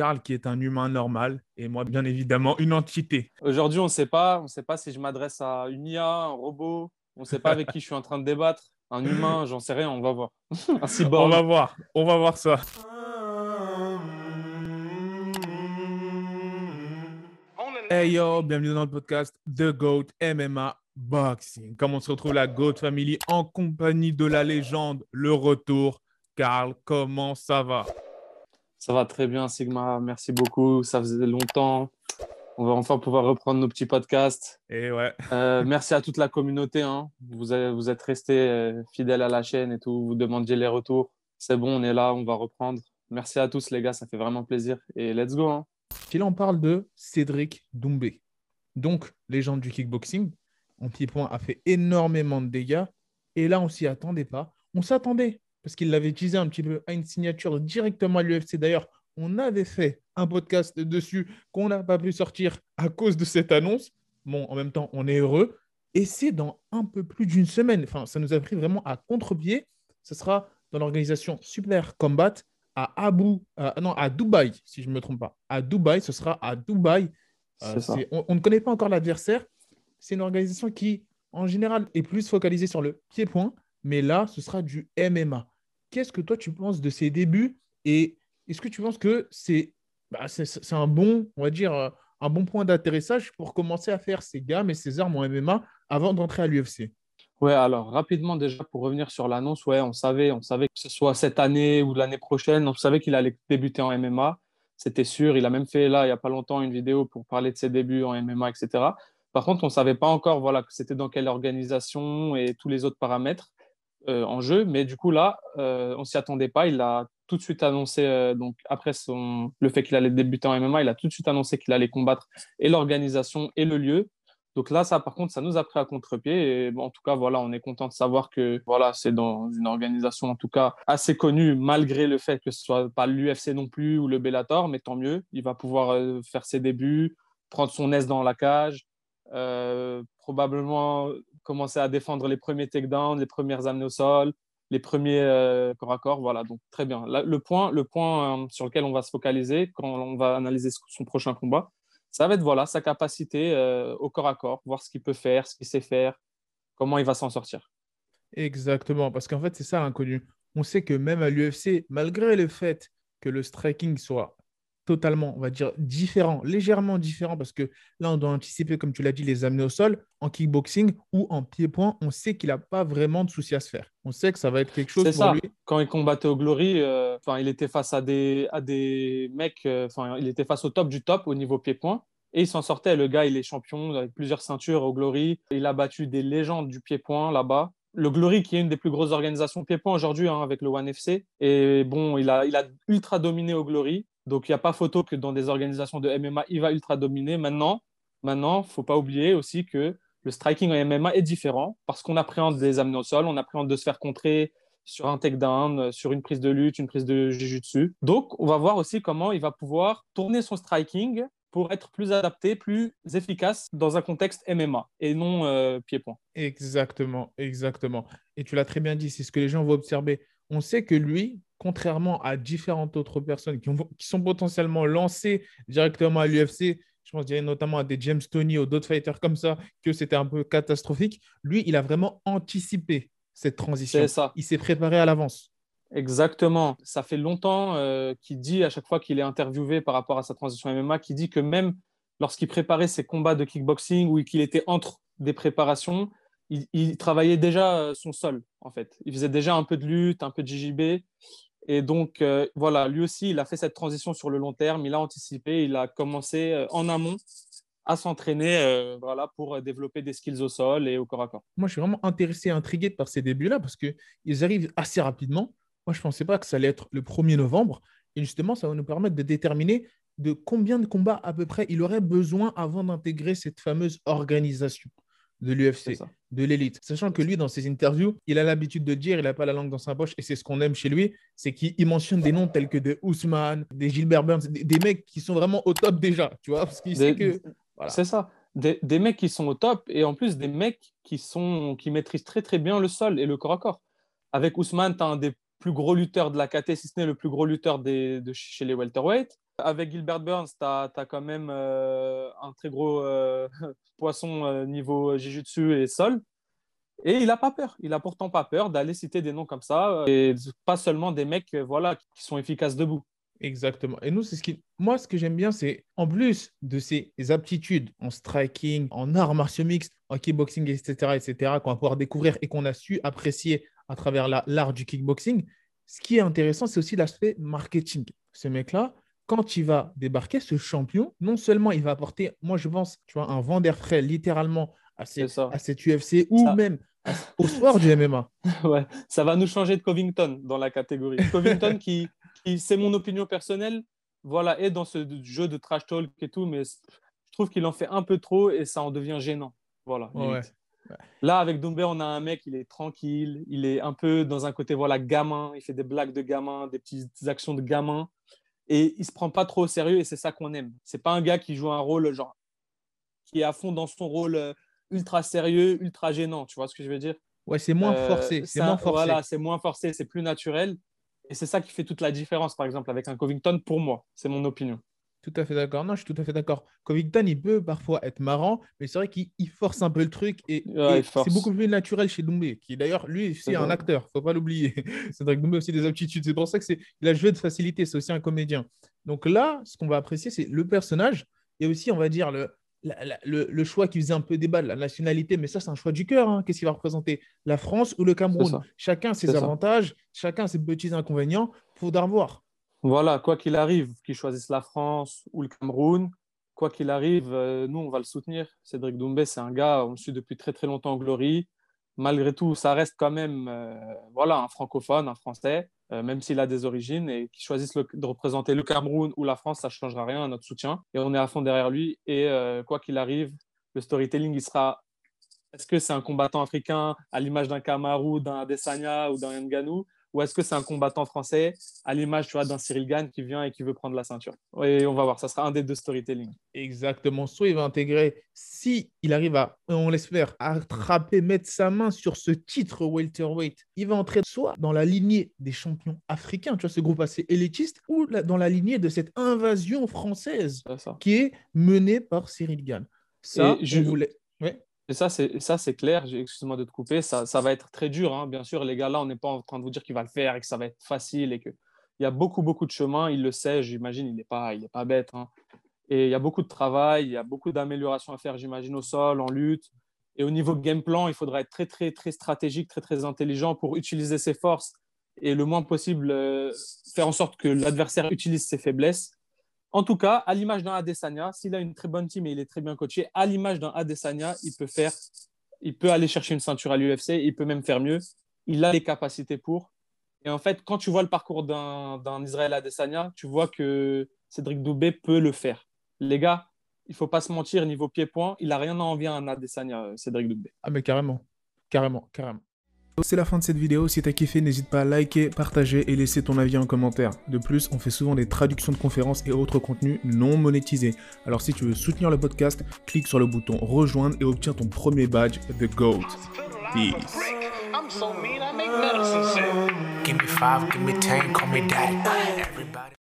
Karl qui est un humain normal et moi, bien évidemment, une entité. Aujourd'hui, on ne sait pas. On sait pas si je m'adresse à une IA, un robot. On ne sait pas avec qui je suis en train de débattre. Un humain, j'en sais rien. On va voir. un cyborg. On va voir. On va voir ça. Hey yo, bienvenue dans le podcast The GOAT MMA Boxing. Comme on se retrouve la GOAT Family en compagnie de la légende, le retour. Karl, comment ça va? Ça va très bien, Sigma. Merci beaucoup. Ça faisait longtemps. On va enfin pouvoir reprendre nos petits podcasts. Et ouais. Euh, merci à toute la communauté. Hein. Vous, vous êtes restés euh, fidèles à la chaîne et tout. Vous demandiez les retours. C'est bon, on est là, on va reprendre. Merci à tous, les gars. Ça fait vraiment plaisir. Et let's go. Hein. Il en parle de Cédric Doumbé. Donc, légende du kickboxing. En pied-point a fait énormément de dégâts. Et là, on s'y attendait pas. On s'attendait parce qu'il l'avait utilisé un petit peu à une signature directement à l'UFC. D'ailleurs, on avait fait un podcast dessus qu'on n'a pas pu sortir à cause de cette annonce. Bon, en même temps, on est heureux. Et c'est dans un peu plus d'une semaine. Enfin, ça nous a pris vraiment à contre-pied. Ce sera dans l'organisation Super Combat à Abu, euh, non, à Dubaï, si je ne me trompe pas. À Dubaï, ce sera à Dubaï. Euh, on, on, ne connaît pas encore l'adversaire. C'est une organisation qui, en général, est plus focalisée sur le pied-point. Mais là, ce sera du MMA. Qu'est-ce que toi, tu penses de ces débuts Et est-ce que tu penses que c'est bah, euh, un bon point d'atterrissage pour commencer à faire ses gammes et ses armes en MMA avant d'entrer à l'UFC Ouais, alors rapidement déjà pour revenir sur l'annonce, ouais, on savait, on savait que ce soit cette année ou l'année prochaine, on savait qu'il allait débuter en MMA, c'était sûr. Il a même fait là il y a pas longtemps une vidéo pour parler de ses débuts en MMA, etc. Par contre, on ne savait pas encore voilà que c'était dans quelle organisation et tous les autres paramètres. Euh, en jeu. Mais du coup, là, euh, on s'y attendait pas. Il a tout de suite annoncé, euh, donc après son, le fait qu'il allait débuter en MMA, il a tout de suite annoncé qu'il allait combattre et l'organisation et le lieu. Donc là, ça, par contre, ça nous a pris à contre-pied. Et en tout cas, voilà, on est content de savoir que voilà, c'est dans une organisation, en tout cas, assez connue, malgré le fait que ce soit pas l'UFC non plus ou le Bellator, mais tant mieux. Il va pouvoir euh, faire ses débuts, prendre son aise dans la cage, probablement commencer à défendre les premiers takedowns, les premières amenées au sol, les premiers euh, corps à corps. Voilà, donc très bien. le point, le point euh, sur lequel on va se focaliser quand on va analyser son prochain combat, ça va être voilà, sa capacité euh, au corps à corps, voir ce qu'il peut faire, ce qu'il sait faire, comment il va s'en sortir. Exactement, parce qu'en fait, c'est ça l'inconnu. On sait que même à l'UFC, malgré le fait que le striking soit totalement, on va dire, différent, légèrement différent, parce que là, on doit anticiper, comme tu l'as dit, les amener au sol. En kickboxing ou en pied-point, on sait qu'il n'a pas vraiment de souci à se faire. On sait que ça va être quelque chose pour ça. lui. Quand il combattait au Glory, euh, il était face à des, à des mecs, euh, il était face au top du top au niveau pied-point. Et il s'en sortait. Le gars, il est champion avec plusieurs ceintures au Glory. Il a battu des légendes du pied-point là-bas le Glory, qui est une des plus grosses organisations pied-point aujourd'hui hein, avec le One FC. Et bon, il a, il a ultra dominé au Glory. Donc, il n'y a pas photo que dans des organisations de MMA, il va ultra dominer. Maintenant, maintenant, faut pas oublier aussi que le striking en MMA est différent parce qu'on appréhende des amener au sol, on appréhende de se faire contrer sur un takedown, sur une prise de lutte, une prise de jiu-jitsu. Donc, on va voir aussi comment il va pouvoir tourner son striking pour être plus adapté, plus efficace dans un contexte MMA et non euh, pied-point. Exactement, exactement. Et tu l'as très bien dit, c'est ce que les gens vont observer. On sait que lui, contrairement à différentes autres personnes qui, sont potentiellement lancées directement à l'UFC, je pense notamment à des James Tony ou d'autres fighters comme ça, que c'était un peu catastrophique, lui, il a vraiment anticipé cette transition. Ça. Il s'est préparé à l'avance. Exactement. Ça fait longtemps euh, qu'il dit à chaque fois qu'il est interviewé par rapport à sa transition MMA, qu'il dit que même lorsqu'il préparait ses combats de kickboxing ou qu'il était entre des préparations, il, il, travaillait déjà euh, son sol, en fait. Il faisait déjà un peu de lutte, un peu de JJB. Et donc, euh, voilà, lui aussi, il a fait cette transition sur le long terme, il a anticipé, il a commencé euh, en amont à s'entraîner euh, voilà, pour développer des skills au sol et au corps à corps. Moi, je suis vraiment intéressé et intrigué par ces débuts-là parce qu'ils arrivent assez rapidement. Moi, je ne pensais pas que ça allait être le 1er novembre. Et justement, ça va nous permettre de déterminer de combien de combats à peu près il aurait besoin avant d'intégrer cette fameuse organisation de l'UFC, de l'élite. Sachant que lui, dans ses interviews, il a l'habitude de dire, il n'a pas la langue dans sa poche, et c'est ce qu'on aime chez lui, c'est qu'il mentionne des noms tels que des Ousmane, des Gilbert Burns, des, mecs qui sont vraiment au top déjà, tu vois, parce qu'il sait que... C'est ça. Des, des, mecs qui sont au top, et en plus des mecs qui, sont, qui maîtrisent très très bien le sol et le corps à corps. Avec Ousmane, tu as un des plus gros lutteurs de la KT, si ce n'est le plus gros lutteur des, de chez les welterweight. Avec Gilbert Burns, tu as, quand même euh, un très gros euh, poisson euh, niveau Jiu-Jitsu et sol. Et il n'a pas peur. Il n'a pourtant pas peur d'aller citer des noms comme ça. Et pas seulement des mecs voilà, qui sont efficaces debout. Exactement. Et nous, ce qui. Moi, ce que j'aime bien, c'est en plus de ses aptitudes en striking, en arts martiaux mixtes, en kickboxing, etc., etc., qu'on va pouvoir découvrir et qu'on a su apprécier à travers l'art du kickboxing, ce qui est intéressant, c'est aussi l'aspect marketing. Ce mec-là, quand il va débarquer, ce champion, non seulement il va apporter, moi je pense, tu vois, un vent d'air frais littéralement à, à cette UFC ou même au sport du MMA. ouais, ça va nous changer de Covington dans la catégorie. Covington qui, c'est mon opinion personnelle, voilà, est dans ce jeu de trash talk et tout, mais je trouve qu'il en fait un peu trop et ça en devient gênant. Voilà. Là, avec Doumbé, on a un mec, il est tranquille, il est un peu dans un côté voilà gamin, il fait des blagues de gamin, des petites actions de gamin et il se prend pas trop au sérieux et c'est ça qu'on aime. C'est pas un gars qui joue un rôle genre qui est à fond dans son rôle euh, ultra sérieux, ultra gênant, tu vois ce que je veux dire? Ouais, c'est moins euh, forcé, c'est moins forcé. Voilà, c'est moins forcé, c'est plus naturel et c'est ça qui fait toute la différence par exemple avec un Covington pour moi, c'est mon opinion. Tout à fait d'accord. Non, je suis tout à fait d'accord. Covington, il peut parfois être marrant, mais c'est vrai qu'il force un peu le truc et, c'est beaucoup plus naturel chez Doumbé, qui d'ailleurs, lui aussi, est un acteur, faut pas l'oublier. c'est vrai que Doumbé a aussi des aptitudes. C'est pour ça que c'est il a joué de facilité, c'est aussi un comédien. Donc là, ce qu'on va apprécier, c'est le personnage et aussi, on va dire, le, le, choix qui faisait un peu débat de la nationalité, mais ça, c'est un choix du cœur. Hein. Qu'est-ce qu'il va représenter? La France ou le Cameroun? Chacun ses avantages, chacun ses petits inconvénients. Il faudra voir. Voilà, quoi qu'il arrive, qu'il choisisse la France ou le Cameroun, quoi qu'il arrive, euh, nous, on va le soutenir. Cédric Doumbé, c'est un gars, on le suit depuis très très longtemps en Glory. Malgré tout, ça reste quand même euh, voilà, un francophone, un français, euh, même s'il a des origines, et qu'il choisisse de représenter le Cameroun ou la France, ça ne changera rien à notre soutien. Et on est à fond derrière lui. Et quoi qu'il arrive, le storytelling, il sera est-ce que c'est un combattant africain à l'image d'un Kamaru, d'un Adesanya ou d'un Nganou? Ou est-ce que c'est un combattant français à l'image tu vois, d'un Cyril Gann qui vient et qui veut prendre la ceinture? Et on va voir, ça sera un des deux storytelling. Exactement. Soit il va intégrer, si il arrive à, on l'espère, attraper, mettre sa main sur ce titre welterweight, il va entrer soit dans la lignée des champions africains, tu vois, ce groupe assez élitiste, ou dans la lignée de cette invasion française qui est menée par Cyril Gann. Ça, je voulais. Ouais. Et ça, c'est clair. Excuse-moi de te couper. Ça, va être très dur, hein. bien sûr. Les gars, là, on n'est pas en train de vous dire qu'il va le faire et que ça va être facile et que il y a beaucoup, beaucoup de chemin. Il le sait, j'imagine. Il n'est pas bête. Hein. Et il y a beaucoup de travail, il y a beaucoup d'améliorations à faire, j'imagine, au sol, en lutte. Et au niveau game plan, il faudra être très, très, très stratégique, très, très intelligent pour utiliser ses forces et le moins possible euh, faire en sorte que l'adversaire utilise ses faiblesses en tout cas, à l'image d'un Adesanya, s'il a une très bonne team et il est très bien coaché, à l'image d'un Adesanya, il peut faire, il peut aller chercher une ceinture à l'UFC, il peut même faire mieux. Il a les capacités pour. Et en fait, quand tu vois le parcours d'un Israël Adesanya, tu vois que Cédric Doubé peut le faire. Les gars, il faut pas se mentir, niveau pied-point, il a rien à envier à un Adesanya, euh, Cédric Doubé. Ah mais carrément, carrément, carrément. C'est la fin de cette vidéo, si t'as kiffé n'hésite pas à liker, partager et laisser ton avis en commentaire. De plus, on fait souvent des traductions de conférences et autres contenus non monétisés. Alors si tu veux soutenir le podcast, clique sur le bouton rejoindre et obtiens ton premier badge The GOAT. Peace.